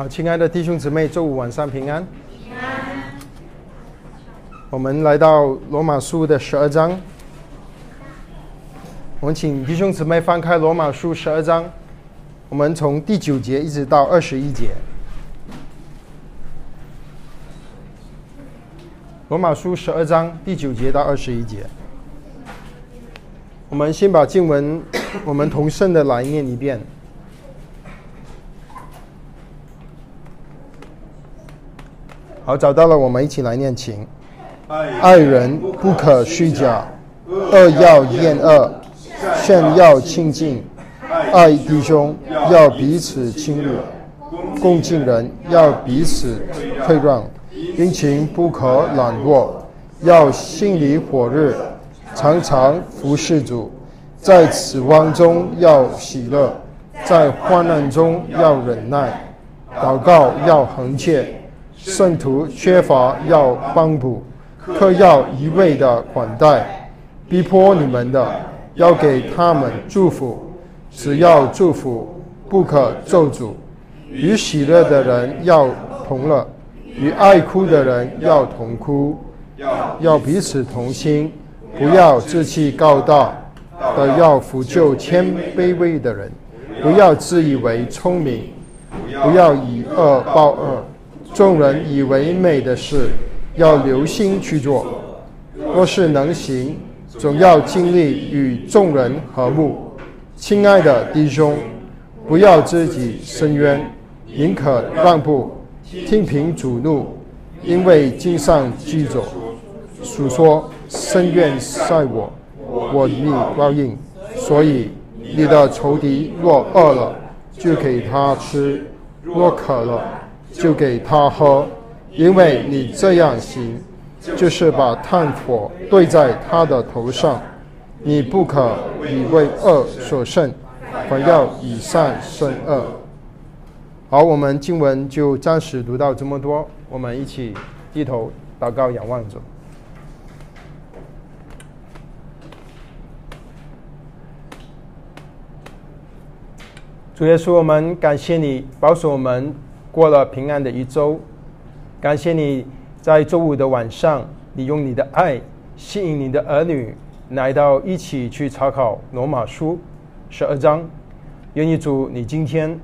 好，亲爱的弟兄姊妹，周五晚上平安。平安。我们来到罗马书的十二章。我们请弟兄姊妹翻开罗马书十二章，我们从第九节一直到二十一节。罗马书十二章第九节到二十一节。我们先把经文，我们同声的来念一遍。好，找到了，我们一起来念情。爱人不可虚假，恶要厌恶，善要亲近。爱弟兄要彼此亲热，共敬人要彼此退让。殷勤不可懒惰，要心里火热，常常服侍主。在此光中要喜乐，在患难中要忍耐，祷告要恒切。圣徒缺乏要帮补，客要一味的款待，逼迫你们的要给他们祝福，只要祝福，不可咒诅。与喜乐的人要同乐，与爱哭的人要同哭，要彼此同心，不要志气高大，的要扶救谦卑微的人，不要自以为聪明，不要以恶报恶。众人以为美的事，要留心去做；若是能行，总要尽力与众人和睦。亲爱的弟兄，不要自己伸冤，宁可让步，听凭主怒，因为经上记着，数说深怨在我，我必报应。所以你的仇敌若饿了，就给他吃；若渴了，就给他喝，因为你这样行，就是把炭火对在他的头上。你不可以为恶所胜，反要以善胜恶。好，我们经文就暂时读到这么多。我们一起低头祷告，仰望着。主耶稣，我们感谢你保守我们。过了平安的一周，感谢你在周五的晚上，你用你的爱吸引你的儿女来到一起去查考罗马书十二章。愿意主你今天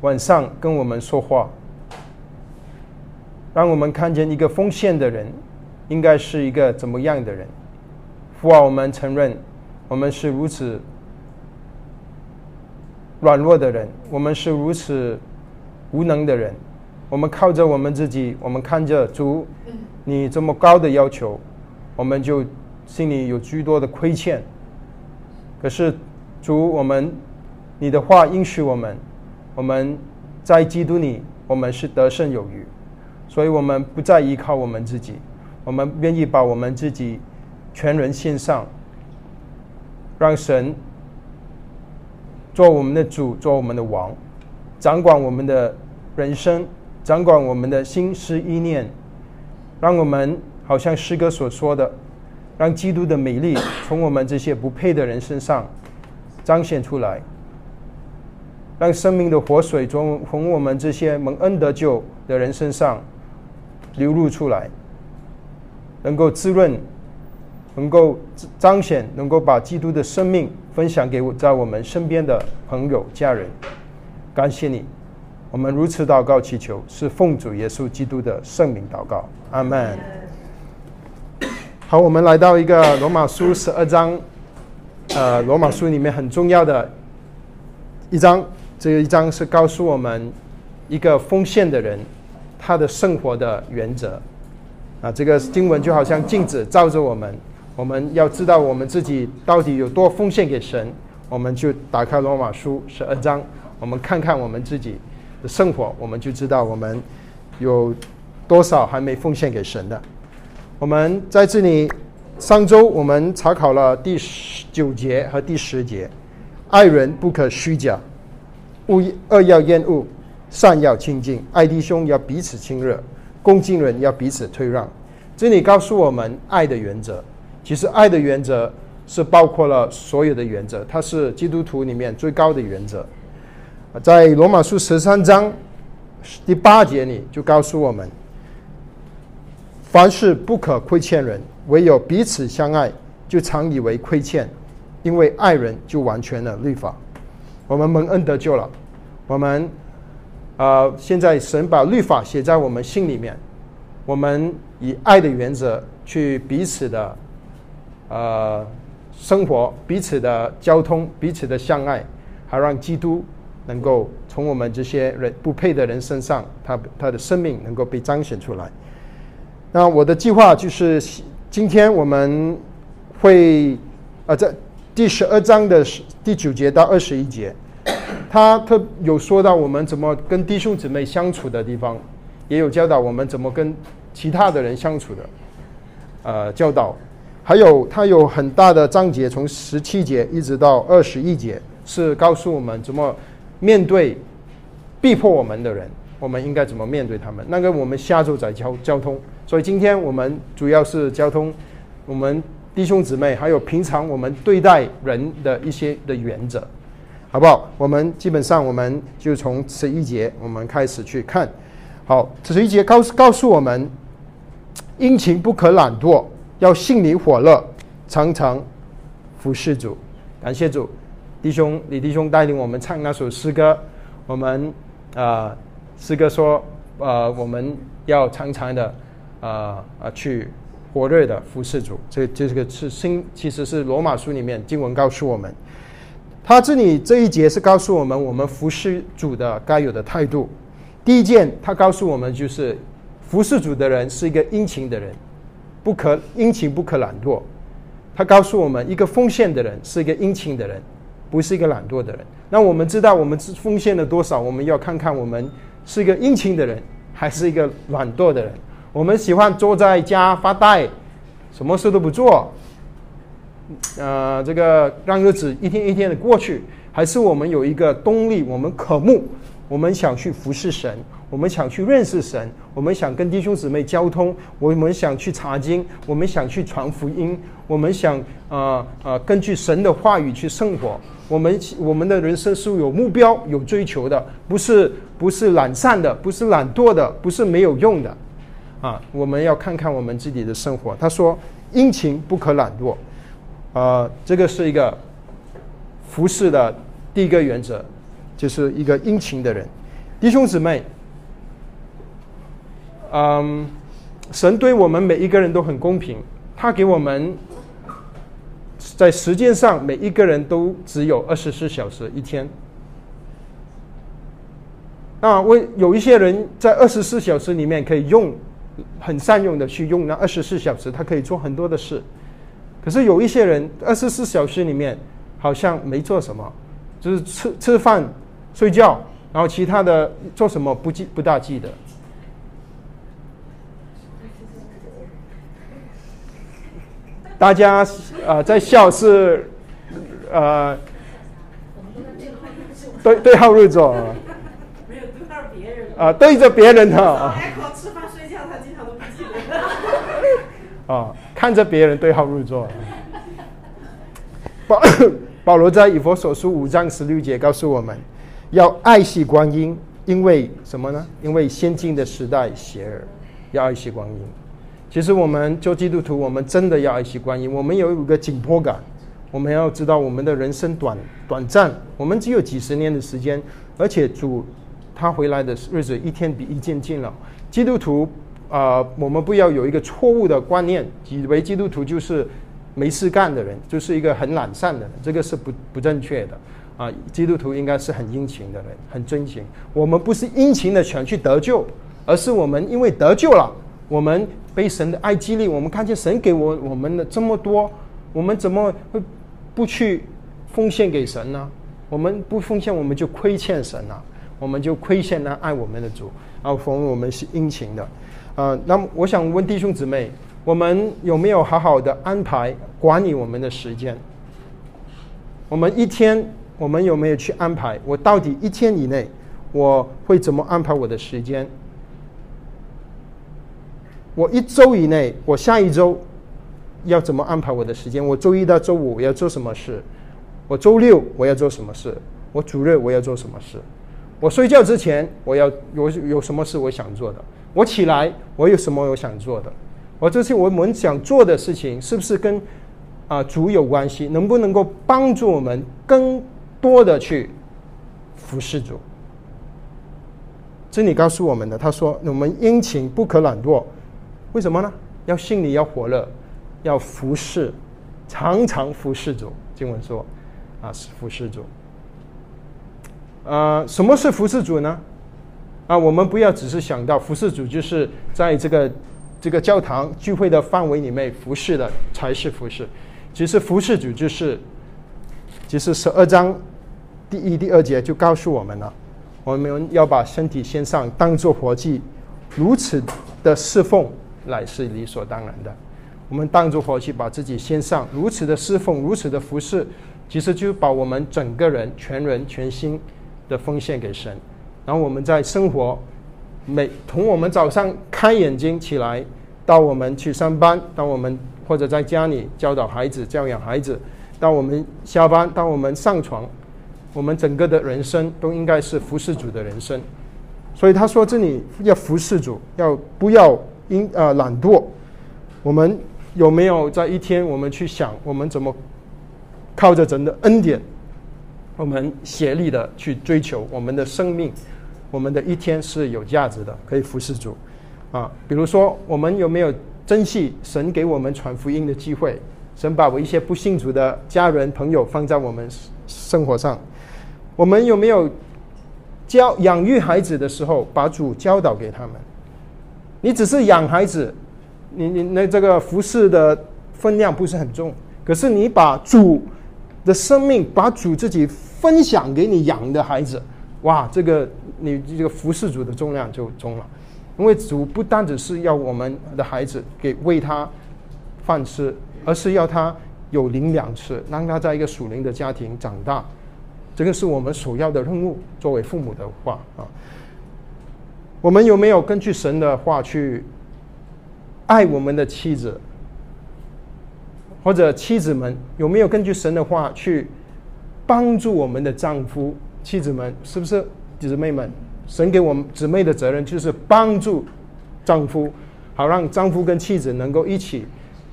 晚上跟我们说话，让我们看见一个奉献的人应该是一个怎么样的人。父啊，我们承认我们是如此软弱的人，我们是如此。无能的人，我们靠着我们自己，我们看着主，你这么高的要求，我们就心里有诸多的亏欠。可是主，我们你的话应许我们，我们在基督里，我们是得胜有余，所以我们不再依靠我们自己，我们愿意把我们自己全人献上，让神做我们的主，做我们的王。掌管我们的人生，掌管我们的心思意念，让我们好像诗歌所说的，让基督的美丽 从我们这些不配的人身上彰显出来，让生命的活水从从我们这些蒙恩得救的人身上流露出来，能够滋润，能够彰显，能够把基督的生命分享给在我们身边的朋友家人。感谢你，我们如此祷告祈求，是奉主耶稣基督的圣名祷告，阿门。好，我们来到一个罗马书十二章，呃，罗马书里面很重要的一章，这一章是告诉我们一个奉献的人他的生活的原则。啊，这个经文就好像镜子照着我们，我们要知道我们自己到底有多奉献给神，我们就打开罗马书十二章。我们看看我们自己的生活，我们就知道我们有多少还没奉献给神的。我们在这里，上周我们查考了第十九节和第十节：爱人不可虚假，恶恶要厌恶，善要亲近，爱弟兄要彼此亲热，恭敬人要彼此退让。这里告诉我们爱的原则。其实爱的原则是包括了所有的原则，它是基督徒里面最高的原则。在罗马书十三章，第八节里就告诉我们，凡事不可亏欠人，唯有彼此相爱，就常以为亏欠，因为爱人就完全了律法。我们蒙恩得救了，我们呃，现在神把律法写在我们心里面，我们以爱的原则去彼此的呃生活，彼此的交通，彼此的相爱，还让基督。能够从我们这些人不配的人身上，他他的生命能够被彰显出来。那我的计划就是，今天我们会啊，在第十二章的第九节到二十一节，他特有说到我们怎么跟弟兄姊妹相处的地方，也有教导我们怎么跟其他的人相处的，呃，教导。还有他有很大的章节，从十七节一直到二十一节，是告诉我们怎么。面对逼迫我们的人，我们应该怎么面对他们？那个我们下周再交交通。所以今天我们主要是交通我们弟兄姊妹，还有平常我们对待人的一些的原则，好不好？我们基本上我们就从十一节我们开始去看。好，十一节告告诉我们，殷勤不可懒惰，要心里火热，常常服侍主。感谢主。弟兄，李弟兄带领我们唱那首诗歌。我们啊，诗歌说，呃，我们要常常的啊啊去火热的服侍主。这这个是新，其实是罗马书里面经文告诉我们。他这里这一节是告诉我们，我们服侍主的该有的态度。第一件，他告诉我们就是服侍主的人是一个殷勤的人，不可殷勤不可懒惰。他告诉我们，一个奉献的人是一个殷勤的人。不是一个懒惰的人。那我们知道我们奉献了多少，我们要看看我们是一个殷勤的人，还是一个懒惰的人。我们喜欢坐在家发呆，什么事都不做，呃，这个让日子一天一天的过去，还是我们有一个动力，我们渴慕，我们想去服侍神。我们想去认识神，我们想跟弟兄姊妹交通，我们想去查经，我们想去传福音，我们想啊啊根据神的话语去生活。我们我们的人生是有目标、有追求的，不是不是懒散的，不是懒惰的，不是没有用的。啊，我们要看看我们自己的生活。他说：“殷勤不可懒惰。”啊，这个是一个服侍的第一个原则，就是一个殷勤的人，弟兄姊妹。嗯，神对我们每一个人都很公平，他给我们在时间上每一个人都只有二十四小时一天。那为有一些人在二十四小时里面可以用很善用的去用那二十四小时，他可以做很多的事。可是有一些人二十四小时里面好像没做什么，就是吃吃饭、睡觉，然后其他的做什么不记不大记得。大家呃，在笑是，呃，对对号入座啊。没有对着别人。啊，对着别人的。吃饭睡觉，他经常都不记得。啊，看着别人对号入座。保 保罗在以佛所书五章十六节告诉我们，要爱惜光阴，因为什么呢？因为先进的时代邪恶，要爱惜光阴。其实我们做基督徒，我们真的要爱惜观音。我们有一个紧迫感，我们要知道我们的人生短短暂，我们只有几十年的时间，而且主他回来的日子一天比一天近了。基督徒啊，我们不要有一个错误的观念，以为基督徒就是没事干的人，就是一个很懒散的人，这个是不不正确的啊。基督徒应该是很殷勤的人，很真情。我们不是殷勤的想去得救，而是我们因为得救了。我们被神的爱激励，我们看见神给我我们的这么多，我们怎么会不去奉献给神呢？我们不奉献，我们就亏欠神了，我们就亏欠那爱我们的主。然后，我们是殷勤的，啊，那么我想问弟兄姊妹，我们有没有好好的安排管理我们的时间？我们一天，我们有没有去安排？我到底一天以内，我会怎么安排我的时间？我一周以内，我下一周要怎么安排我的时间？我周一到周五我要做什么事？我周六我要做什么事？我主日我要做什么事？我睡觉之前，我要有有什么事我想做的？我起来，我有什么我想做的？我这些我们想做的事情，是不是跟啊主有关系？能不能够帮助我们更多的去服侍主？这里告诉我们的，他说：我们殷勤不可懒惰，为什么呢？要心里要火热，要服侍，常常服侍主。经文说，啊，是服侍主。呃，什么是服侍主呢？啊，我们不要只是想到服侍主就是在这个这个教堂聚会的范围里面服侍的才是服侍。其实服侍主就是，其实十二章第一、第二节就告诉我们了，我们要把身体献上，当做活祭，如此的侍奉乃是理所当然的。我们当着火去，把自己献上，如此的侍奉，如此的服侍，其实就把我们整个人全人全心。的奉献给神，然后我们在生活，每从我们早上开眼睛起来，到我们去上班，到我们或者在家里教导孩子、教养孩子，到我们下班，到我们上床，我们整个的人生都应该是服侍主的人生。所以他说这里要服侍主，要不要因呃懒惰？我们有没有在一天我们去想，我们怎么靠着神的恩典？我们协力的去追求我们的生命，我们的一天是有价值的，可以服侍主，啊，比如说我们有没有珍惜神给我们传福音的机会？神把我一些不信主的家人朋友放在我们生活上，我们有没有教养育孩子的时候把主教导给他们？你只是养孩子，你你那这个服侍的分量不是很重，可是你把主的生命，把主自己。分享给你养的孩子，哇，这个你这个服侍主的重量就重了，因为主不单只是要我们的孩子给喂他饭吃，而是要他有灵粮吃，让他在一个属灵的家庭长大，这个是我们首要的任务。作为父母的话啊，我们有没有根据神的话去爱我们的妻子，或者妻子们有没有根据神的话去？帮助我们的丈夫、妻子们，是不是姊妹们？神给我们姊妹的责任就是帮助丈夫，好让丈夫跟妻子能够一起，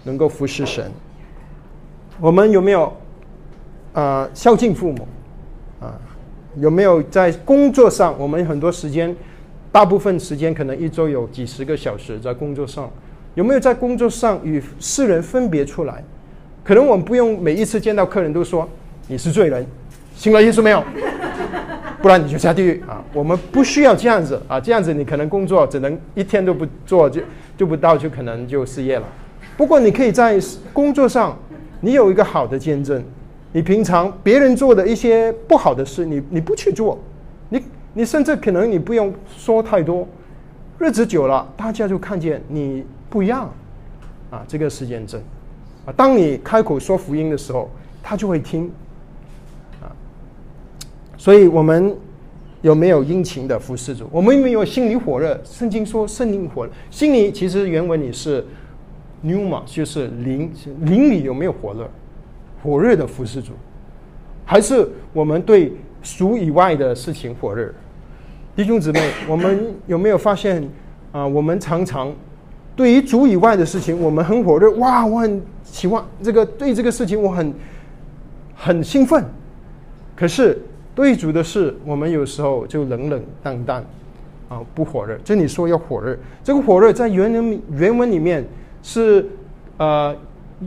能够服侍神。我们有没有啊孝敬父母啊？有没有在工作上？我们很多时间，大部分时间可能一周有几十个小时在工作上，有没有在工作上与世人分别出来？可能我们不用每一次见到客人都说。你是罪人，信了耶稣没有？不然你就下地狱啊！我们不需要这样子啊，这样子你可能工作只能一天都不做，就就不到，就可能就失业了。不过你可以在工作上，你有一个好的见证。你平常别人做的一些不好的事，你你不去做，你甚至可能你不用说太多，日子久了，大家就看见你不一样啊。这个是验证啊。当你开口说福音的时候，他就会听。啊所以，我们有没有殷勤的服侍主？我们有没有心里火热？圣经说，圣灵火热，心里其实原文你是 “pneuma”，就是灵，灵里有没有火热？火热的服侍主，还是我们对属以外的事情火热？弟兄姊妹，我们有没有发现啊？我们常常对于主以外的事情，我们很火热。哇，我很喜欢这个，对这个事情我很很兴奋。可是。对主的事，我们有时候就冷冷淡淡，啊，不火热。这里说要火热，这个火热在原文原文里面是，呃，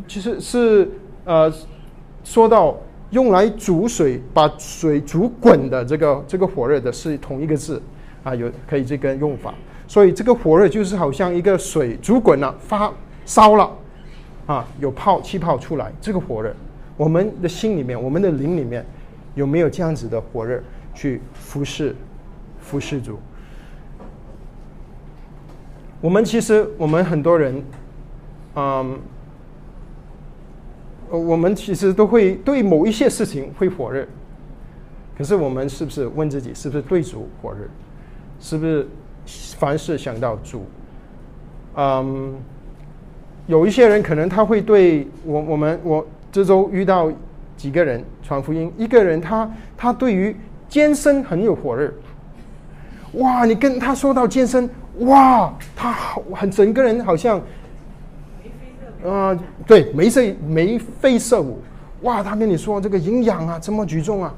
其实是呃，说到用来煮水，把水煮滚的这个这个火热的是同一个字，啊，有可以这个用法。所以这个火热就是好像一个水煮滚了，发烧了，啊，有泡气泡出来，这个火热，我们的心里面，我们的灵里面。有没有这样子的火热去服侍、服侍主？我们其实，我们很多人，嗯，呃我们其实都会对某一些事情会火热。可是，我们是不是问自己，是不是对主火热？是不是凡事想到主？嗯，有一些人可能他会对我，我们我这周遇到。几个人传福音，一个人他他对于健身很有火热，哇，你跟他说到健身，哇，他好很整个人好像，啊，对，眉色眉飞色舞，哇，他跟你说这个营养啊，怎么举重啊，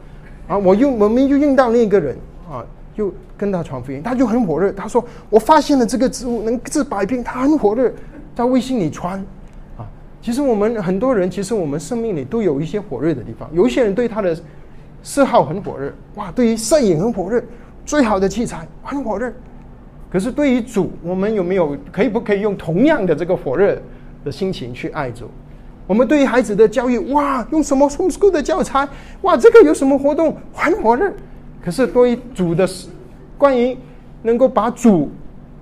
啊，我用我们又用到另一个人啊，又跟他传福音，他就很火热，他说我发现了这个植物能治百病，他很火热，在微信里传，啊，其实我们很多人，其实我们生命里都有一些火热的地方，有一些人对他的嗜好很火热，哇，对于摄影很火热。最好的器材很火热，可是对于主，我们有没有可以不可以用同样的这个火热的心情去爱主？我们对于孩子的教育，哇，用什么 homeschool 的教材？哇，这个有什么活动很火热？可是对于主的关于能够把主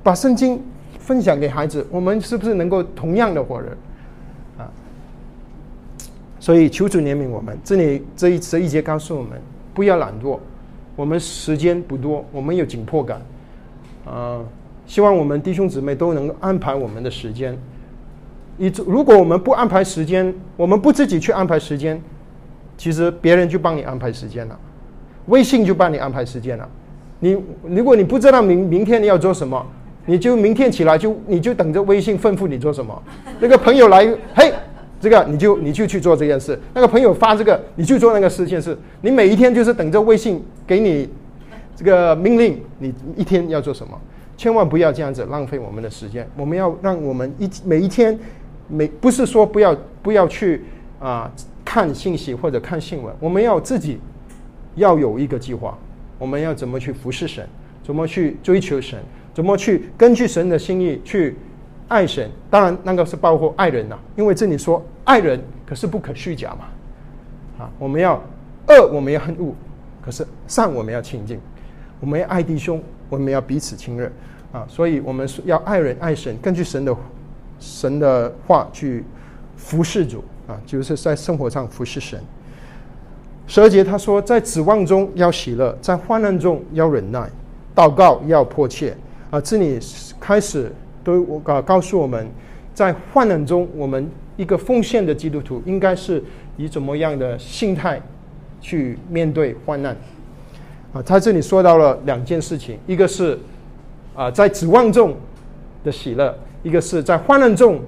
把圣经分享给孩子，我们是不是能够同样的火热？啊，所以求主怜悯我们。这里这一这一节告诉我们，不要懒惰。我们时间不多，我们有紧迫感，啊，希望我们弟兄姊妹都能安排我们的时间。一如果我们不安排时间，我们不自己去安排时间，其实别人就帮你安排时间了，微信就帮你安排时间了。你如果你不知道明明天你要做什么，你就明天起来就你就等着微信吩咐你做什么。那个朋友来，嘿。这个你就你就去做这件事，那个朋友发这个你去做那个事件事，你每一天就是等着微信给你这个命令，你一天要做什么？千万不要这样子浪费我们的时间。我们要让我们一每一天每不是说不要不要去啊看信息或者看新闻，我们要自己要有一个计划，我们要怎么去服侍神，怎么去追求神，怎么去根据神的心意去。爱神，当然那个是包括爱人呐，因为这里说爱人，可是不可虚假嘛。啊，我们要恶，我们要恨恶，可是善我们要亲近，我们要爱弟兄，我们要彼此亲热啊。所以我们要爱人爱神，根据神的神的话去服侍主啊，就是在生活上服侍神。十二节他说，在指望中要喜乐，在患难中要忍耐，祷告要迫切啊。这里开始。都我告告诉我们，在患难中，我们一个奉献的基督徒应该是以怎么样的心态去面对患难？啊，他这里说到了两件事情，一个是啊在指望中的喜乐，一个是在患难中，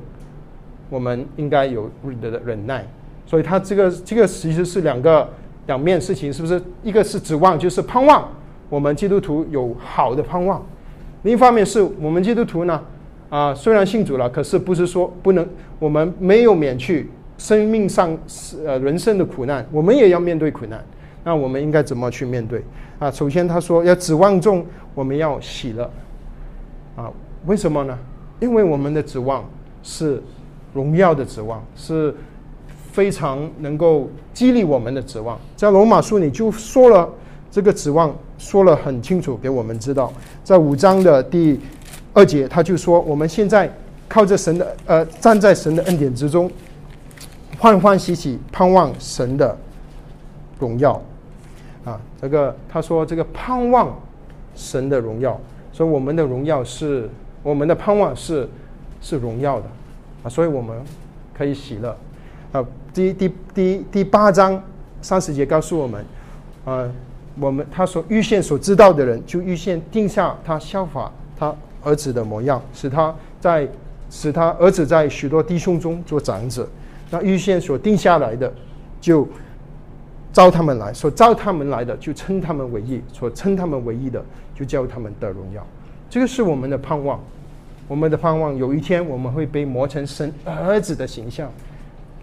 我们应该有的忍耐。所以，他这个这个其实是两个两面事情，是不是？一个是指望，就是盼望我们基督徒有好的盼望；另一方面是我们基督徒呢。啊，虽然信主了，可是不是说不能，我们没有免去生命上呃人生的苦难，我们也要面对苦难。那我们应该怎么去面对？啊，首先他说要指望中，我们要喜乐。啊，为什么呢？因为我们的指望是荣耀的指望，是非常能够激励我们的指望。在罗马书里就说了这个指望，说了很清楚给我们知道，在五章的第。二节他就说：“我们现在靠着神的呃，站在神的恩典之中，欢欢喜喜盼望神的荣耀。”啊，这个他说这个盼望神的荣耀，所以我们的荣耀是我们的盼望是是荣耀的啊，所以我们可以喜乐啊。第第第第八章三十节告诉我们，啊，我们他所预先所知道的人，就预先定下他效法他。儿子的模样，使他在使他儿子在许多弟兄中做长者。那预先所定下来的，就招他们来；所招他们来的，就称他们为义；所称他们为义的，就叫他们得荣耀。这个是我们的盼望。我们的盼望，有一天我们会被磨成神儿子的形象，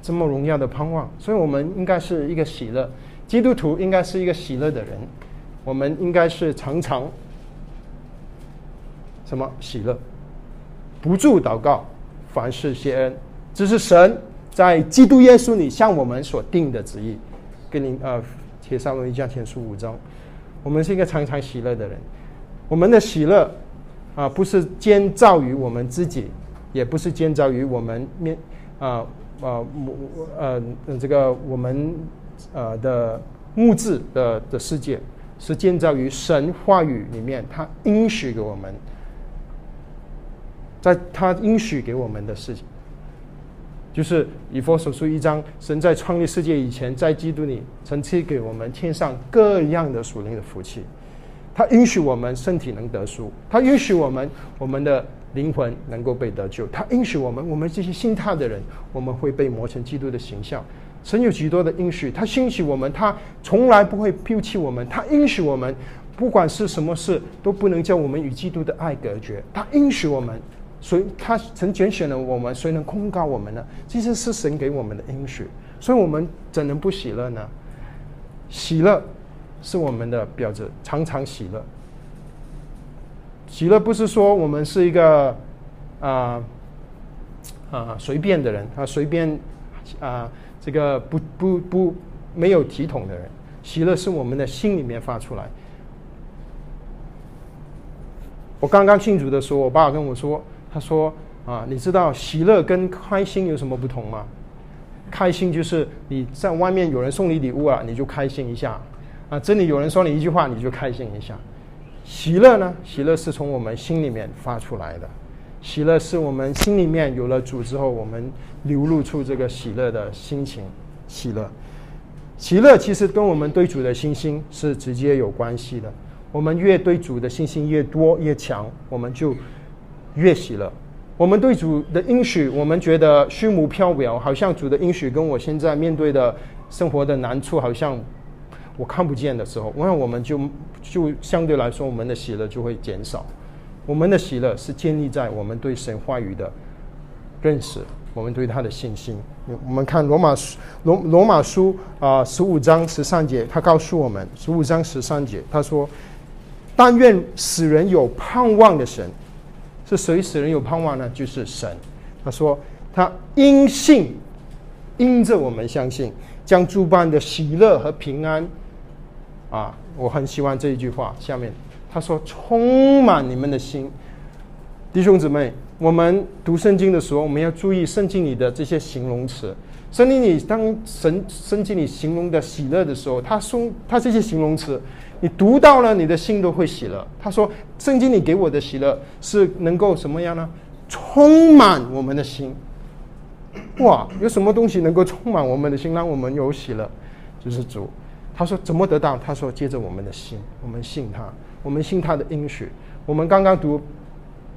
这么荣耀的盼望。所以，我们应该是一个喜乐基督徒，应该是一个喜乐的人。我们应该是常常。什么喜乐？不住祷告，凡事谢恩，这是神在基督耶稣里向我们所定的旨意。跟您呃，铁上罗一加前书五章，我们是一个常常喜乐的人。我们的喜乐啊，不是建造于我们自己，也不是建造于我们面啊啊呃这个我们呃的物质的的世界，是建造于神话语里面，他应许给我们。在他应许给我们的事情，就是以佛所书一章，神在创立世界以前，在基督里曾赐给我们天上各样的属灵的福气。他允许我们身体能得赎，他允许我们我们的灵魂能够被得救，他允许我们我们这些心态的人，我们会被磨成基督的形象。神有许多的应许，他兴许我们，他从来不会丢弃我们，他允许我们，不管是什么事都不能叫我们与基督的爱隔绝。他允许我们，所以他曾拣选了我们，谁能控告我们呢？这些是神给我们的应许，所以我们怎能不喜乐呢？喜乐是我们的标志，常常喜乐。喜乐不是说我们是一个啊啊随便的人，啊随便啊。这个不不不没有体统的人，喜乐是我们的心里面发出来。我刚刚庆祝的时候，我爸跟我说：“他说啊，你知道喜乐跟开心有什么不同吗？开心就是你在外面有人送你礼物啊，你就开心一下啊；这里有人说你一句话，你就开心一下。喜乐呢？喜乐是从我们心里面发出来的。”喜乐是我们心里面有了主之后，我们流露出这个喜乐的心情。喜乐，喜乐其实跟我们对主的信心是直接有关系的。我们越对主的信心越多越强，我们就越喜乐。我们对主的应许，我们觉得虚无缥缈，好像主的应许跟我现在面对的生活的难处好像我看不见的时候，那我们就就相对来说，我们的喜乐就会减少。我们的喜乐是建立在我们对神话语的认识，我们对他的信心。我们看罗马书罗罗马书啊十五章十三节，他告诉我们十五章十三节，他说：“但愿使人有盼望的神，是谁使人有盼望呢？就是神。”他说：“他因信，因着我们相信，将诸般的喜乐和平安。”啊，我很喜欢这一句话，下面。他说：“充满你们的心，弟兄姊妹，我们读圣经的时候，我们要注意圣经里的这些形容词。圣经里当神圣经里形容的喜乐的时候，他说他这些形容词，你读到了，你的心都会喜乐。他说，圣经里给我的喜乐是能够什么样呢？充满我们的心。哇，有什么东西能够充满我们的心，让我们有喜乐？就是主。他说怎么得到？他说接着我们的心，我们信他。”我们信他的应许。我们刚刚读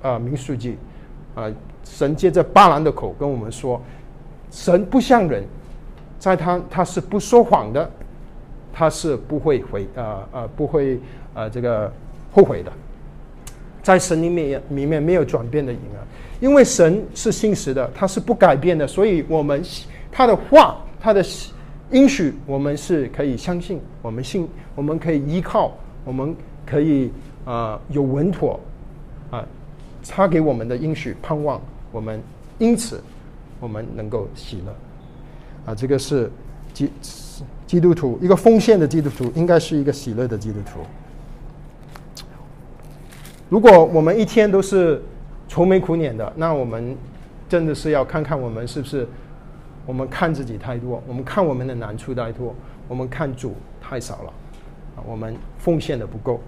啊民数记啊，神借着巴兰的口跟我们说，神不像人，在他他是不说谎的，他是不会悔啊啊不会啊这个后悔的，在神里面里面没有转变的影啊，因为神是信实的，他是不改变的，所以我们他的话他的应许我们是可以相信，我们信我们可以依靠我们。可以啊，有稳妥啊，他给我们的应许盼望，我们因此我们能够喜乐啊。这个是基基督徒一个奉献的基督徒，应该是一个喜乐的基督徒。如果我们一天都是愁眉苦脸的，那我们真的是要看看我们是不是我们看自己太多，我们看我们的难处太多，我们看主太少了，我们奉献的不够。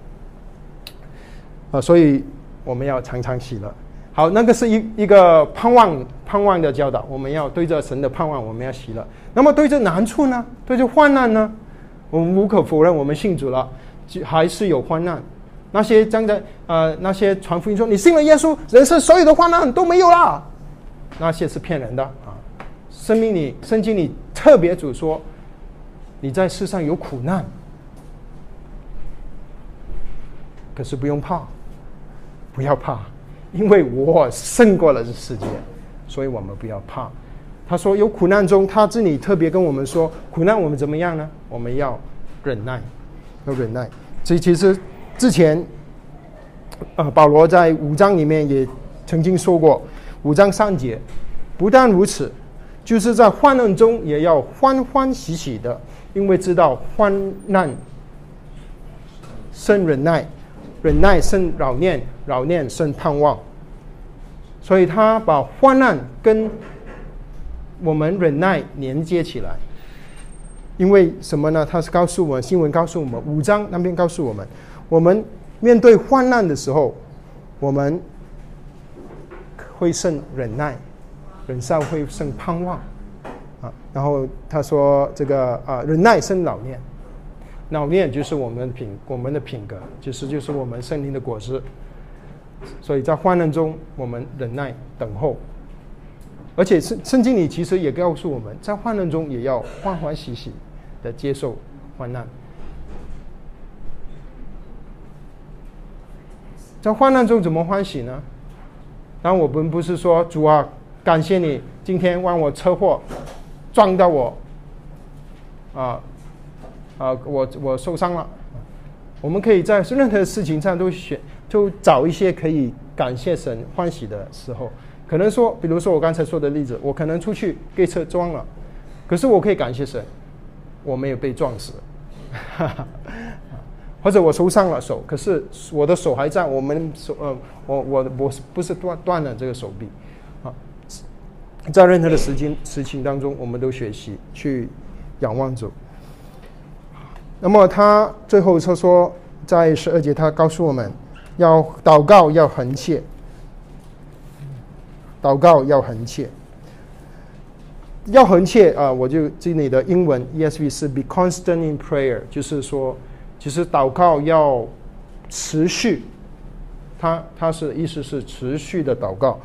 啊，所以我们要常常喜乐。好，那个是一一个盼望盼望的教导。我们要对着神的盼望，我们要喜乐。那么对着难处呢？对着患难呢？我们无可否认，我们信主了，就还是有患难。那些站在呃那些传福音说你信了耶稣，人生所有的患难都没有了，那些是骗人的！生命里圣经里特别主说，你在世上有苦难，可是不用怕。不要怕，因为我胜过了这世界，所以我们不要怕。他说有苦难中，他这里特别跟我们说，苦难我们怎么样呢？我们要忍耐，要忍耐。所以其实之前，啊，保罗在五章里面也曾经说过，五章三节，不但如此，就是在患难中也要欢欢喜喜的，因为知道患难生忍耐。忍耐生扰念，扰念生盼望。所以他把患难跟我们忍耐连接起来。因为什么呢？他是告诉我们，新闻告诉我们，五章那边告诉我们，我们面对患难的时候，我们会生忍耐，忍受会生盼望。啊，然后他说这个啊，忍耐生老念。老念就是我们品，我们的品格，其实就是我们圣灵的果实。所以在患难中，我们忍耐等候。而且圣圣经里其实也告诉我们在患难中也要欢欢喜喜的接受患难。在患难中怎么欢喜呢？当我们不是说主啊，感谢你今天让我车祸撞到我，啊啊，我我受伤了。我们可以在任何事情上都选，就找一些可以感谢神欢喜的时候。可能说，比如说我刚才说的例子，我可能出去被车撞了，可是我可以感谢神，我没有被撞死，或者我受伤了手，可是我的手还在，我们手呃，我我我不是断断了这个手臂，在任何的时间事情当中，我们都学习去仰望主。那么他最后他说，在十二节他告诉我们要祷告要恒切。祷告要恒切，要恒切啊！我就这里的英文 ESV 是 be constant in prayer，就是说，其实祷告要持续，它它是意思是持续的祷告，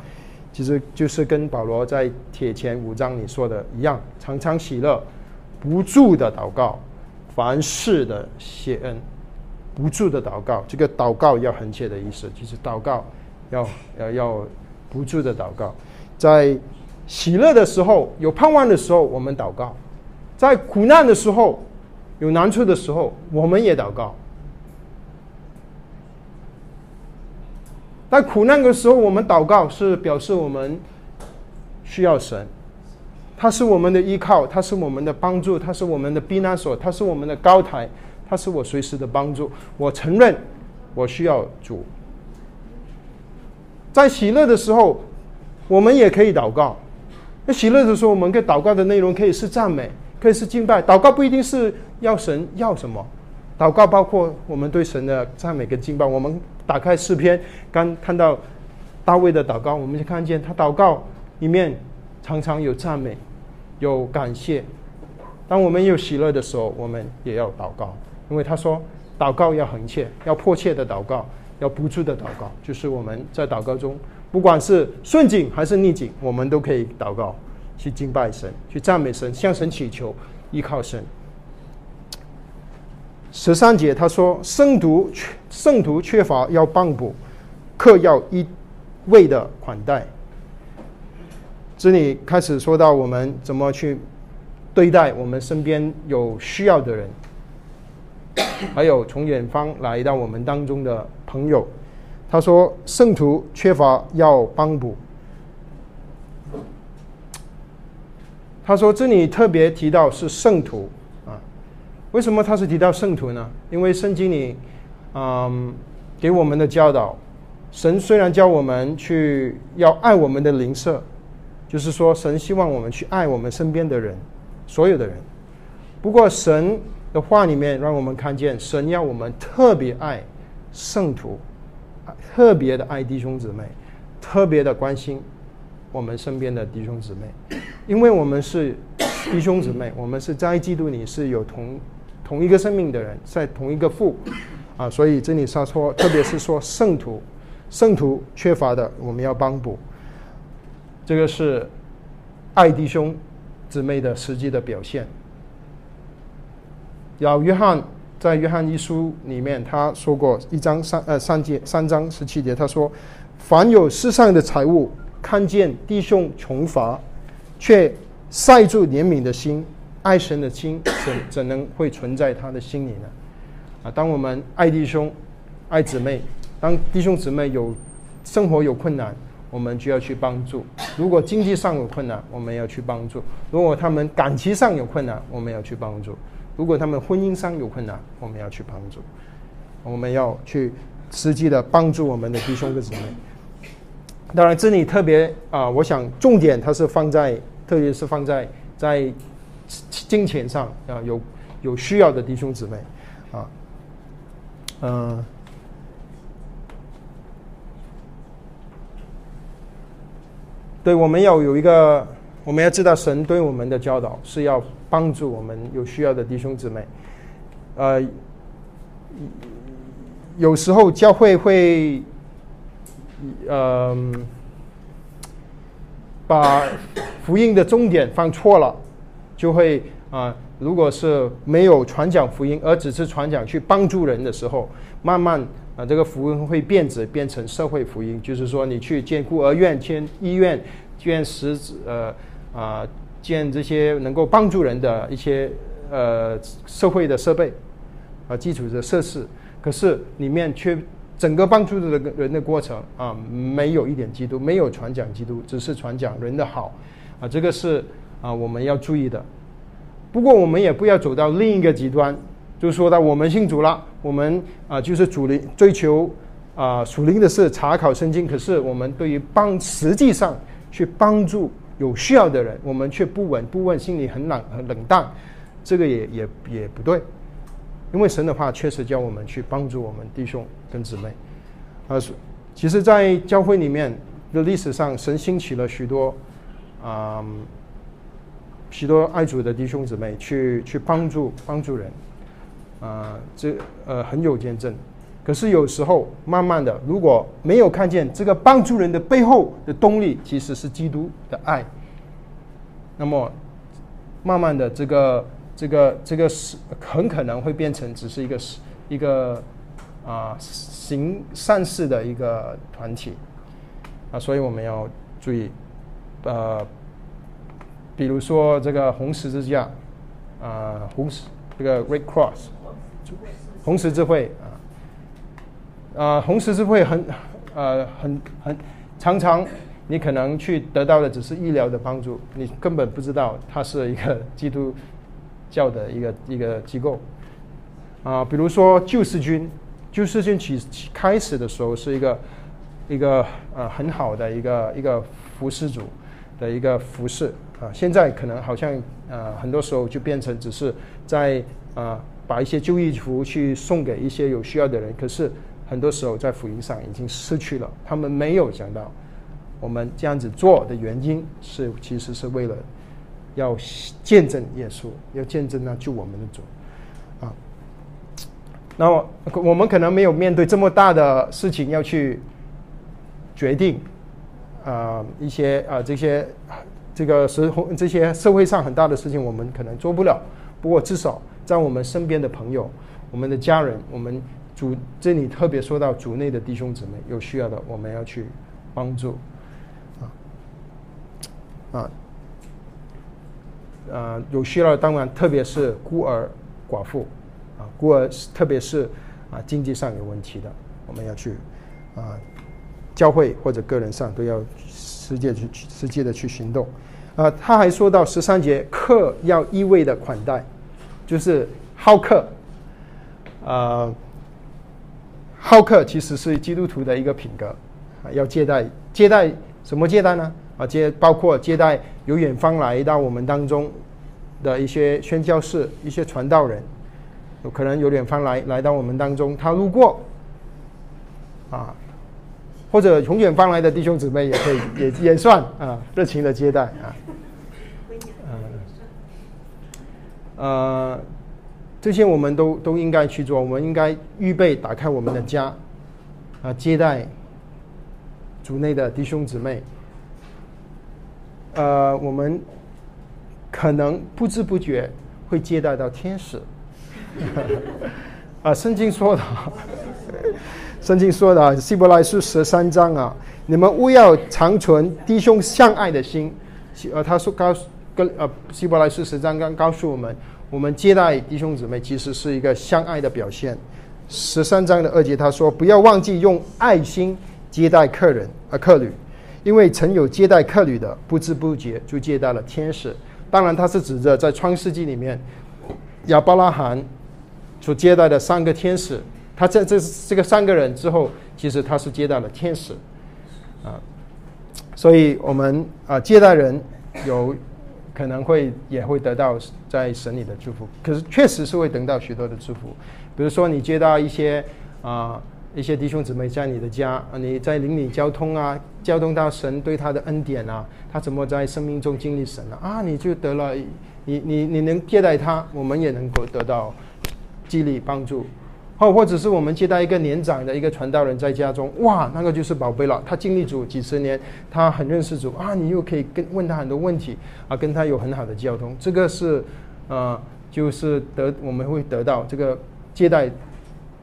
其实就是跟保罗在铁前五章里说的一样，常常喜乐，不住的祷告，凡事的谢恩，不住的祷告，这个祷告要恒切的意思，就是祷告要要要。不住的祷告，在喜乐的时候、有盼望的时候，我们祷告；在苦难的时候、有难处的时候，我们也祷告。在苦难的时候，我们祷告是表示我们需要神，他是我们的依靠，他是我们的帮助，他是我们的避难所，他是我们的高台，他是我随时的帮助。我承认，我需要主。在喜乐的时候，我们也可以祷告。那喜乐的时候，我们可以祷告的内容可以是赞美，可以是敬拜。祷告不一定是要神要什么，祷告包括我们对神的赞美跟敬拜。我们打开诗篇，刚看到大卫的祷告，我们就看见他祷告里面常常有赞美，有感谢。当我们有喜乐的时候，我们也要祷告，因为他说祷告要恒切，要迫切的祷告。要不住的祷告，就是我们在祷告中，不管是顺境还是逆境，我们都可以祷告，去敬拜神，去赞美神，向神祈求，依靠神。十三节他说：“圣徒缺圣徒缺乏要帮补，客要一味的款待。”这里开始说到我们怎么去对待我们身边有需要的人。还有从远方来到我们当中的朋友，他说：“圣徒缺乏要帮补。”他说：“这里特别提到是圣徒，为什么他是提到圣徒呢？因为圣经里，嗯，给我们的教导，神虽然教我们去要爱我们的邻舍，就是说神希望我们去爱我们身边的人，所有的人。不过神。”的话里面，让我们看见神要我们特别爱圣徒，特别的爱弟兄姊妹，特别的关心我们身边的弟兄姊妹，因为我们是弟兄姊妹，我们是在基督里是有同同一个生命的人，在同一个父啊，所以这里他说，特别是说圣徒，圣徒缺乏的，我们要帮补，这个是爱弟兄姊妹的实际的表现。有约翰在约翰一书里面，他说过一章三呃三节三章十七节，他说：“凡有世上的财物，看见弟兄穷乏，却塞住怜悯的心，爱神的心怎怎能会存在他的心里呢？”啊，当我们爱弟兄、爱姊妹，当弟兄姊妹有生活有困难，我们就要去帮助；如果经济上有困难，我们要去帮助；如果他们感情上有困难，我们要去帮助。如果他们婚姻上有困难，我们要去帮助，我们要去实际的帮助我们的弟兄和姊妹。当然，这里特别啊，我想重点它是放在，特别是放在在金钱上啊，有有需要的弟兄姊妹啊，嗯，对，我们要有一个。我们要知道，神对我们的教导是要帮助我们有需要的弟兄姊妹。呃，有时候教会会，呃，把福音的重点放错了，就会啊，如果是没有传讲福音，而只是传讲去帮助人的时候，慢慢啊，这个福音会变质，变成社会福音，就是说你去建孤儿院、建医院、建食呃啊建这些能够帮助人的一些呃社会的设备啊基础的设施，可是里面却。整个帮助的人的过程啊，没有一点基督，没有传讲基督，只是传讲人的好，啊，这个是啊我们要注意的。不过我们也不要走到另一个极端，就是说到我们信主了，我们啊就是主灵追求啊属灵的事，查考圣经，可是我们对于帮实际上去帮助有需要的人，我们却不闻不问，心里很冷很冷淡，这个也也也不对。因为神的话确实叫我们去帮助我们弟兄跟姊妹，啊，其实，在教会里面的历史上，神兴起了许多啊许多爱主的弟兄姊妹去去帮助帮助人，啊，这呃很有见证。可是有时候，慢慢的，如果没有看见这个帮助人的背后的动力，其实是基督的爱，那么慢慢的这个。这个这个是很可能会变成只是一个是一个啊行善事的一个团体啊，所以我们要注意，呃，比如说这个红十字架啊，红十这个 Red Cross 红十字会啊啊红十字会很呃很很常常你可能去得到的只是医疗的帮助，你根本不知道它是一个基督。教的一个一个机构啊，比如说救世军，救世军起开始的时候是一个一个呃很好的一个一个服饰组的一个服饰啊，现在可能好像呃很多时候就变成只是在啊把一些旧衣服去送给一些有需要的人，可是很多时候在福音上已经失去了，他们没有想到我们这样子做的原因是其实是为了。要见证耶稣，要见证那救我们的主，啊，那么我们可能没有面对这么大的事情要去决定，啊，一些啊这些这个时候这些社会上很大的事情我们可能做不了，不过至少在我们身边的朋友、我们的家人、我们主这里特别说到主内的弟兄姊妹有需要的，我们要去帮助，啊，啊。啊，有需要当然，特别是孤儿、寡妇，啊，孤儿特别是啊经济上有问题的，我们要去啊教会或者个人上都要实际去实际的去行动。啊，他还说到十三节，客要一味的款待，就是好客。呃，好客其实是基督徒的一个品格，啊，要接待接待什么接待呢？啊，接包括接待由远方来到我们当中的一些宣教士、一些传道人，有可能由远方来来到我们当中，他路过，啊，或者从远方来的弟兄姊妹也可以，也也算啊，热情的接待啊，嗯，呃，这些我们都都应该去做，我们应该预备打开我们的家，啊，接待族内的弟兄姊妹。呃，我们可能不知不觉会接待到天使。啊，圣经说的，圣经说的，希伯来书十三章啊，你们勿要长存弟兄相爱的心。呃，他说告跟呃希伯来书十三章告诉我们，我们接待弟兄姊妹其实是一个相爱的表现。十三章的二节他说，不要忘记用爱心接待客人啊客旅。因为曾有接待客旅的，不知不觉就接待了天使。当然，他是指着在创世纪里面亚伯拉罕所接待的三个天使。他在这这个三个人之后，其实他是接待了天使啊。所以我们啊接待人有可能会也会得到在神里的祝福。可是确实是会得到许多的祝福。比如说你接到一些啊。一些弟兄姊妹在你的家，你在邻里交通啊，交通到神对他的恩典啊，他怎么在生命中经历神啊？啊，你就得了，你你你能接待他，我们也能够得到激励帮助。或或者是我们接待一个年长的一个传道人在家中，哇，那个就是宝贝了。他经历主几十年，他很认识主啊，你又可以跟问他很多问题啊，跟他有很好的交通。这个是，呃，就是得我们会得到这个接待，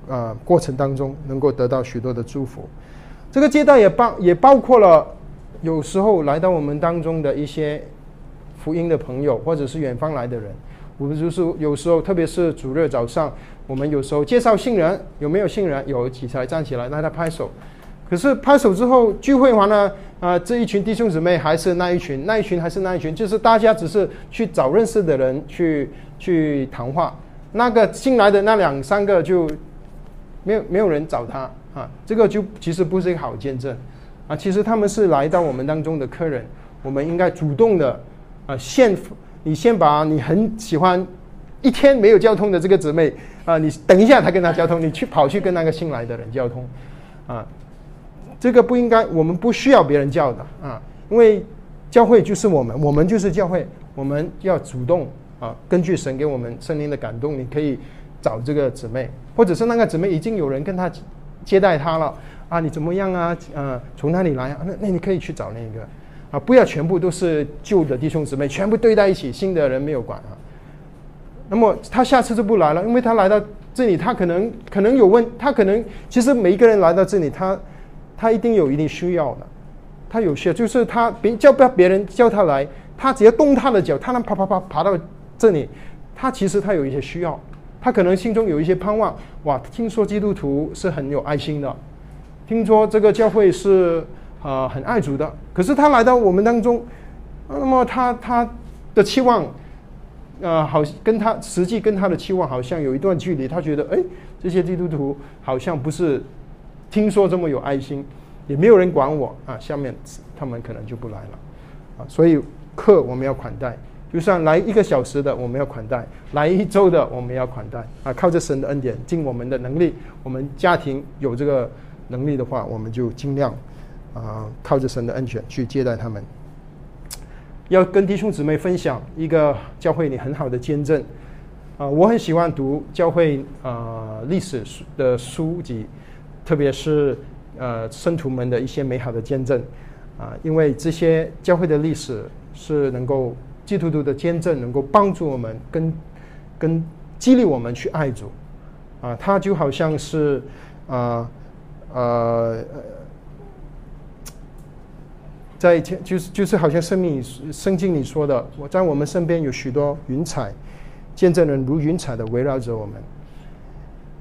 呃，过程当中能够得到许多的祝福。这个接待也包也包括了有时候来到我们当中的一些福音的朋友，或者是远方来的人。我们就是有时候，特别是主日早上。我们有时候介绍新人，有没有新人？有起来站起来，让他拍手。可是拍手之后，聚会完了，啊，这一群弟兄姊妹还是那一群，那一群还是那一群，就是大家只是去找认识的人去去谈话。那个新来的那两三个就没有没有人找他啊，这个就其实不是一个好见证啊。其实他们是来到我们当中的客人，我们应该主动的啊，献你先把你很喜欢一天没有交通的这个姊妹。啊，你等一下，他跟他交通，你去跑去跟那个新来的人交通，啊，这个不应该，我们不需要别人叫的啊，因为教会就是我们，我们就是教会，我们要主动啊，根据神给我们圣灵的感动，你可以找这个姊妹，或者是那个姊妹已经有人跟他接待他了啊，你怎么样啊？呃，从哪里来啊？那那你可以去找那个啊，不要全部都是旧的弟兄姊妹，全部堆在一起，新的人没有管啊。那么他下次就不来了，因为他来到这里，他可能可能有问，他可能其实每一个人来到这里，他他一定有一定需要的，他有需要就是他别叫不要别人叫他来，他只要动他的脚，他能爬爬爬爬到这里，他其实他有一些需要，他可能心中有一些盼望，哇，听说基督徒是很有爱心的，听说这个教会是呃很爱主的，可是他来到我们当中，那么他他的期望。呃，好，跟他实际跟他的期望好像有一段距离。他觉得，哎，这些基督徒好像不是听说这么有爱心，也没有人管我啊。下面他们可能就不来了啊。所以客我们要款待，就算来一个小时的我们要款待，来一周的我们要款待啊。靠着神的恩典，尽我们的能力，我们家庭有这个能力的话，我们就尽量啊，靠着神的恩泉去接待他们。要跟弟兄姊妹分享一个教会里很好的见证啊！我很喜欢读教会啊历史的书籍，特别是呃圣徒们的一些美好的见证啊，因为这些教会的历史是能够基督徒的见证，能够帮助我们跟跟激励我们去爱主啊！它就好像是啊呃。在前就是就是好像生命圣经里说的，我在我们身边有许多云彩，见证人如云彩的围绕着我们。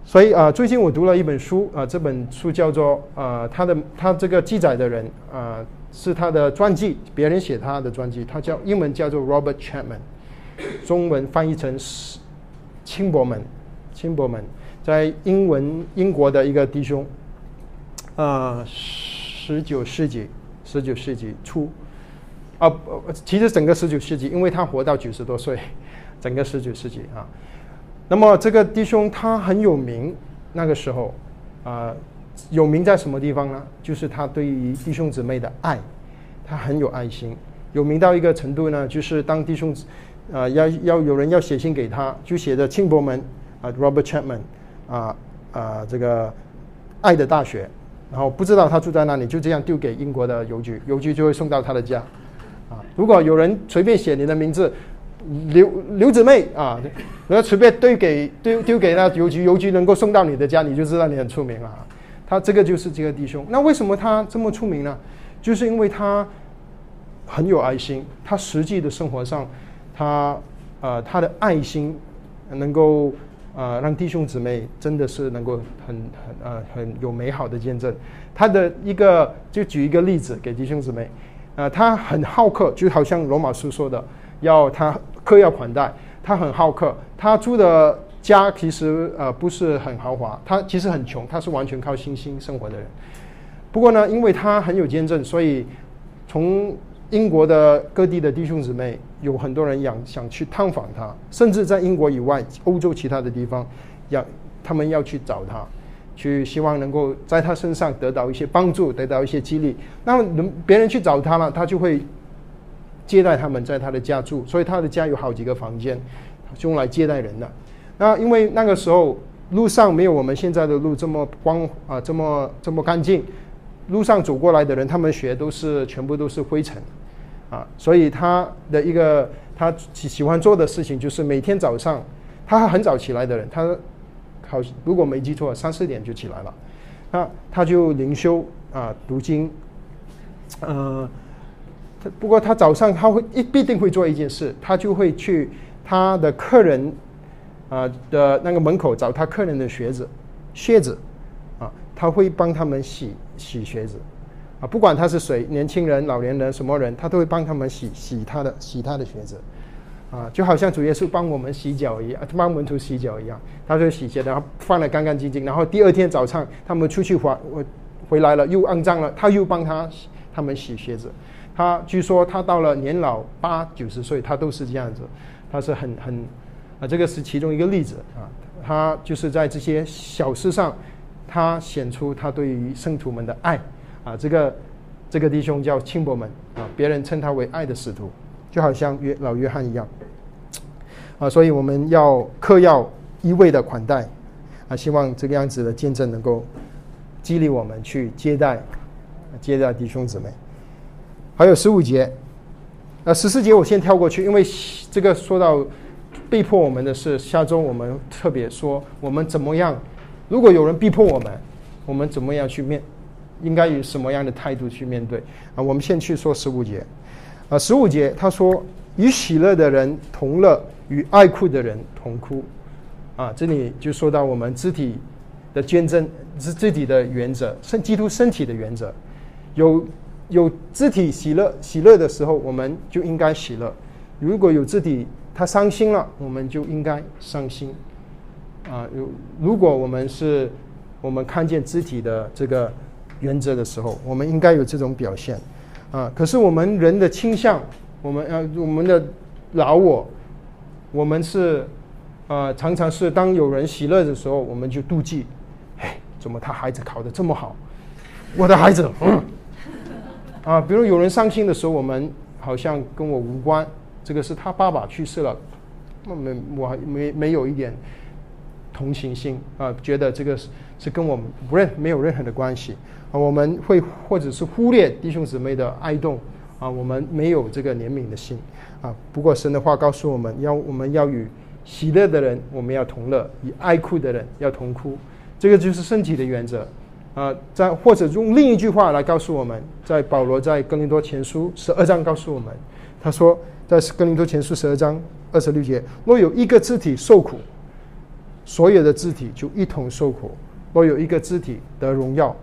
所以啊，最近我读了一本书啊，这本书叫做啊，他的他这个记载的人啊，是他的传记，别人写他的传记，他叫英文叫做 Robert Chapman，中文翻译成轻薄门，轻薄门，在英文英国的一个弟兄啊，十九世纪。十九世纪初，啊，其实整个十九世纪，因为他活到九十多岁，整个十九世纪啊。那么这个弟兄他很有名，那个时候啊，有名在什么地方呢？就是他对于弟兄姊妹的爱，他很有爱心，有名到一个程度呢，就是当弟兄啊要要有人要写信给他，就写的庆伯门啊，Robert Chapman 啊啊这个爱的大学。然后不知道他住在哪里，就这样丢给英国的邮局，邮局就会送到他的家。啊，如果有人随便写你的名字，刘刘姊妹啊，然后随便丢给丢丢给那邮局，邮局能够送到你的家，你就知道你很出名了。他这个就是这个弟兄。那为什么他这么出名呢？就是因为他很有爱心，他实际的生活上，他呃他的爱心能够。啊，让弟兄姊妹真的是能够很很呃很有美好的见证。他的一个就举一个例子给弟兄姊妹，啊，他很好客，就好像罗马书说的，要他客要款待。他很好客，他住的家其实呃不是很豪华，他其实很穷，他是完全靠星星生活的人。不过呢，因为他很有见证，所以从英国的各地的弟兄姊妹有很多人想想去探访他，甚至在英国以外、欧洲其他的地方，要他们要去找他，去希望能够在他身上得到一些帮助，得到一些激励。那么别人去找他了，他就会接待他们，在他的家住，所以他的家有好几个房间，用来接待人的。那因为那个时候路上没有我们现在的路这么光啊，这么这么干净，路上走过来的人，他们血都是全部都是灰尘，啊，所以他的一个他喜喜欢做的事情就是每天早上，他很早起来的人，他好如果没记错，三四点就起来了，那他就灵修啊，读经，呃。不过他早上他会一必定会做一件事，他就会去他的客人啊的那个门口找他客人的靴子靴子啊，他会帮他们洗洗靴子啊，不管他是谁，年轻人、老年人什么人，他都会帮他们洗洗他的洗他的鞋子啊，就好像主耶稣帮我们洗脚一样，帮门徒洗脚一样，他就洗鞋，然后放的干干净净，然后第二天早上他们出去还我回来了又肮脏了，他又帮他他们洗鞋子。他据说他到了年老八九十岁，他都是这样子，他是很很啊，这个是其中一个例子啊。他就是在这些小事上，他显出他对于圣徒们的爱啊。这个这个弟兄叫亲伯门啊，别人称他为爱的使徒，就好像约老约翰一样啊。所以我们要客要一味的款待啊，希望这个样子的见证能够激励我们去接待接待弟兄姊妹。还有十五节，呃，十四节我先跳过去，因为这个说到逼迫我们的是下周我们特别说我们怎么样，如果有人逼迫我们，我们怎么样去面，应该以什么样的态度去面对啊？我们先去说十五节，啊，十五节他说与喜乐的人同乐，与爱哭的人同哭，啊，这里就说到我们肢体的捐赠是肢体的原则，身基督身体的原则，有。有肢体喜乐喜乐的时候，我们就应该喜乐；如果有肢体他伤心了，我们就应该伤心。啊，如如果我们是我们看见肢体的这个原则的时候，我们应该有这种表现。啊，可是我们人的倾向，我们呃我们的老我，我们是啊常常是当有人喜乐的时候，我们就妒忌，哎，怎么他孩子考得这么好，我的孩子。啊，比如有人伤心的时候，我们好像跟我无关，这个是他爸爸去世了，那没我还没没有一点同情心啊，觉得这个是是跟我们不认没有任何的关系啊，我们会或者是忽略弟兄姊妹的哀痛啊，我们没有这个怜悯的心啊。不过神的话告诉我们要我们要与喜乐的人我们要同乐，与哀哭的人要同哭，这个就是身体的原则。啊，在或者用另一句话来告诉我们，在保罗在哥林多前书十二章告诉我们，他说，在哥林多前书十二章二十六节，若有一个肢体受苦，所有的肢体就一同受苦；若有一个肢体得荣耀，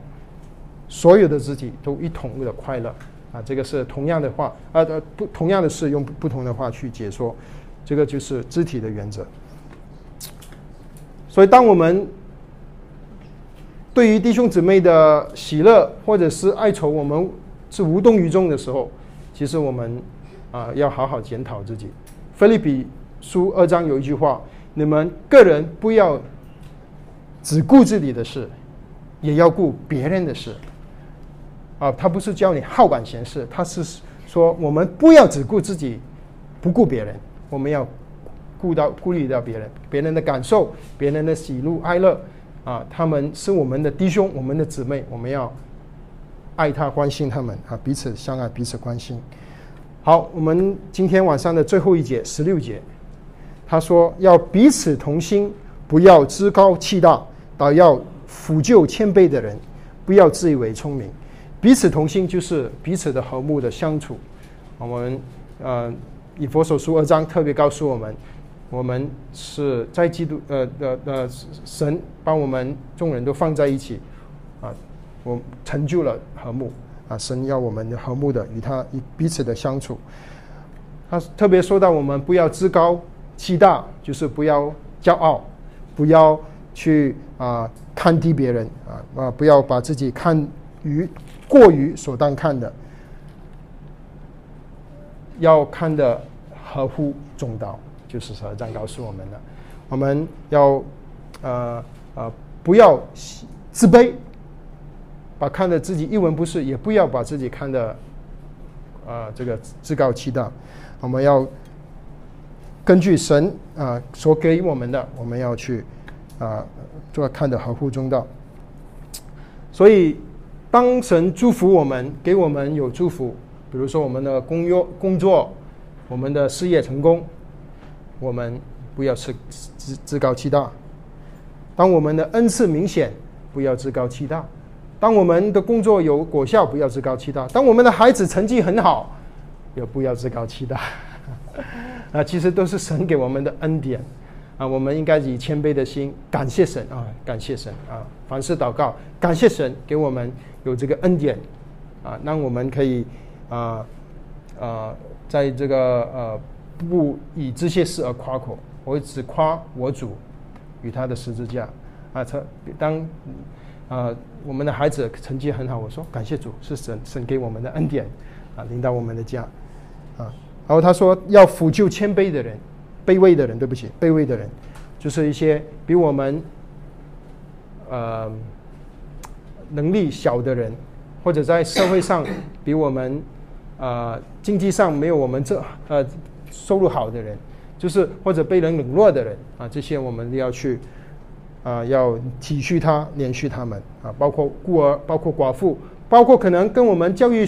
所有的肢体都一同的快乐。啊，这个是同样的话，啊不同样的事用不同的话去解说，这个就是肢体的原则。所以，当我们对于弟兄姊妹的喜乐或者是哀愁，我们是无动于衷的时候，其实我们啊要好好检讨自己。菲利比书二章有一句话：你们个人不要只顾自己的事，也要顾别人的事。啊，他不是教你好管闲事，他是说我们不要只顾自己，不顾别人，我们要顾到顾虑到别人，别人的感受，别人的喜怒哀乐。啊，他们是我们的弟兄，我们的姊妹，我们要爱他、关心他们啊，彼此相爱、彼此关心。好，我们今天晚上的最后一节十六节，他说要彼此同心，不要自高气大，倒要抚救谦卑的人，不要自以为聪明。彼此同心就是彼此的和睦的相处。我们呃，以佛所书二章特别告诉我们。我们是在基督呃的呃神把我们众人都放在一起啊，我成就了和睦啊，神要我们和睦的与他彼此的相处。他特别说到我们不要自高气大，就是不要骄傲，不要去啊看低别人啊啊，不要把自己看于过于所当看的，要看的合乎中道。就是说，这样告诉我们的，我们要呃呃不要自卑，把看的自己一文不值，也不要把自己看的呃这个自高气大。我们要根据神啊所给我们的，我们要去啊做看的合乎中道。所以，当神祝福我们，给我们有祝福，比如说我们的工作、工作，我们的事业成功，我们不要自自自高气大。当我们的恩赐明显，不要自高气大；当我们的工作有果效，不要自高气大；当我们的孩子成绩很好，也不要自高气大。啊，其实都是神给我们的恩典。啊，我们应该以谦卑的心感谢神啊，感谢神啊！凡事祷告，感谢神给我们有这个恩典啊，让我们可以啊啊，在这个呃不以这些事而夸口，我只夸我主与他的十字架啊。他当啊我们的孩子成绩很好，我说感谢主，是神神给我们的恩典啊，领导我们的家啊。然后他说要抚救谦卑的人。卑微的人，对不起，卑微的人，就是一些比我们呃能力小的人，或者在社会上比我们呃经济上没有我们这呃收入好的人，就是或者被人冷落的人啊，这些我们要去啊，要体恤他，怜恤他们啊，包括孤儿，包括寡妇，包括可能跟我们教育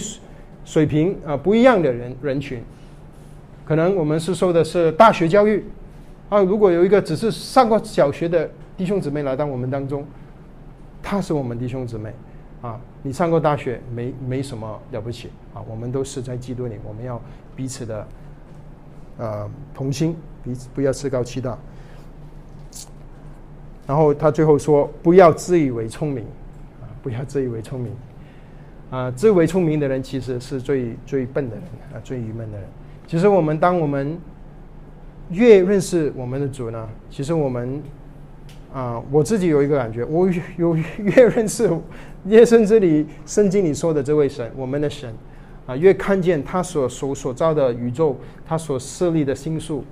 水平啊不一样的人人群。可能我们是受的是大学教育，啊，如果有一个只是上过小学的弟兄姊妹来到我们当中，他是我们弟兄姊妹，啊，你上过大学没没什么了不起。啊，我们都是在基督里，我们要彼此的，呃，同心，彼此不要自高气大。然后他最后说，不要自以为聪明，啊，不要自以为聪明，啊，自以为聪明的人其实是最最笨的人，啊，最愚笨的人。其实我们当我们越认识我们的主呢，其实我们啊，我自己有一个感觉，我有越认识，越甚至里圣经里说的这位神，我们的神啊，越看见他所所所造的宇宙，他所设立的星数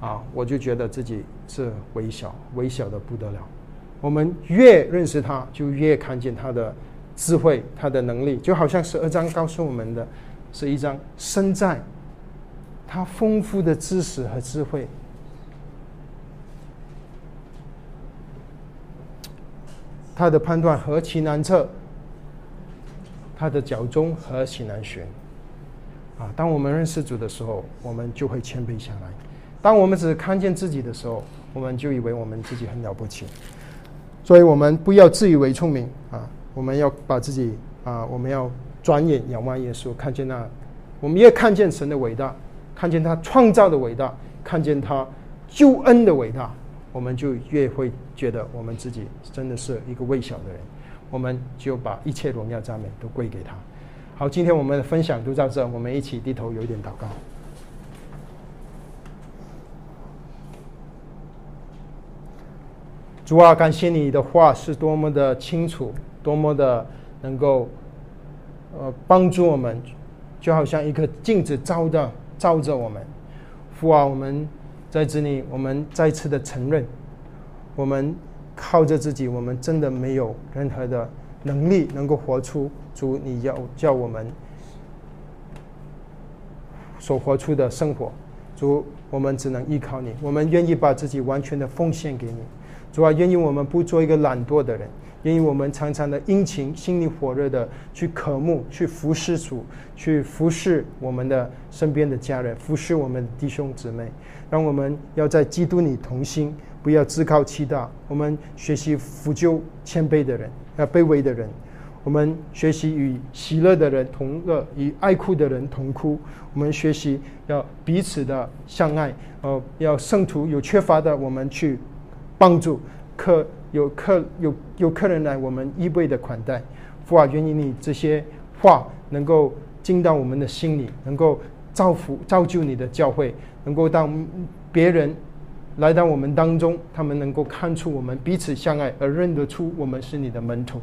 啊，我就觉得自己是微小，微小的不得了。我们越认识他，就越看见他的智慧，他的能力，就好像十二章告诉我们的，是一张身在。他丰富的知识和智慧，他的判断何其难测，他的脚中何其难寻。啊！当我们认识主的时候，我们就会谦卑下来；当我们只看见自己的时候，我们就以为我们自己很了不起。所以，我们不要自以为聪明啊！我们要把自己啊，我们要转眼仰望耶稣，看见那，我们也看见神的伟大。看见他创造的伟大，看见他救恩的伟大，我们就越会觉得我们自己真的是一个微小的人，我们就把一切荣耀赞美都归给他。好，今天我们的分享就到这，我们一起低头有一点祷告。主啊，感谢你的话是多么的清楚，多么的能够呃帮助我们，就好像一个镜子照的。照着我们，父啊，我们在这里，我们再次的承认，我们靠着自己，我们真的没有任何的能力能够活出主你要叫我们所活出的生活。主，我们只能依靠你，我们愿意把自己完全的奉献给你。主啊，愿意我们不做一个懒惰的人。因为我们常常的殷勤、心里火热的去渴慕、去服侍主、去服侍我们的身边的家人、服侍我们的弟兄姊妹，让我们要在基督里同心，不要自高欺大。我们学习服救谦卑的人，要卑微的人；我们学习与喜乐的人同乐，与爱哭的人同哭。我们学习要彼此的相爱，呃，要圣徒有缺乏的，我们去帮助。客有客有有客人来，我们一倍的款待。父啊，愿意你这些话能够进到我们的心里，能够造福造就你的教会，能够当别人来到我们当中，他们能够看出我们彼此相爱，而认得出我们是你的门徒。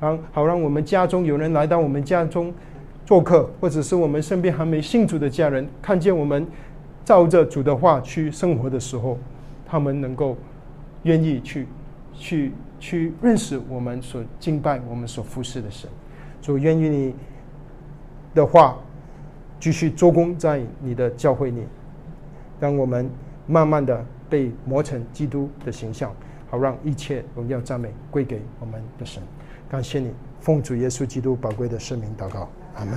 啊，好让我们家中有人来到我们家中做客，或者是我们身边还没信主的家人，看见我们照着主的话去生活的时候，他们能够愿意去。去去认识我们所敬拜、我们所服侍的神，主愿意你的话继续做工在你的教会里，让我们慢慢的被磨成基督的形象，好让一切荣耀赞美归给我们的神。感谢你，奉主耶稣基督宝贵的圣名祷告，阿门。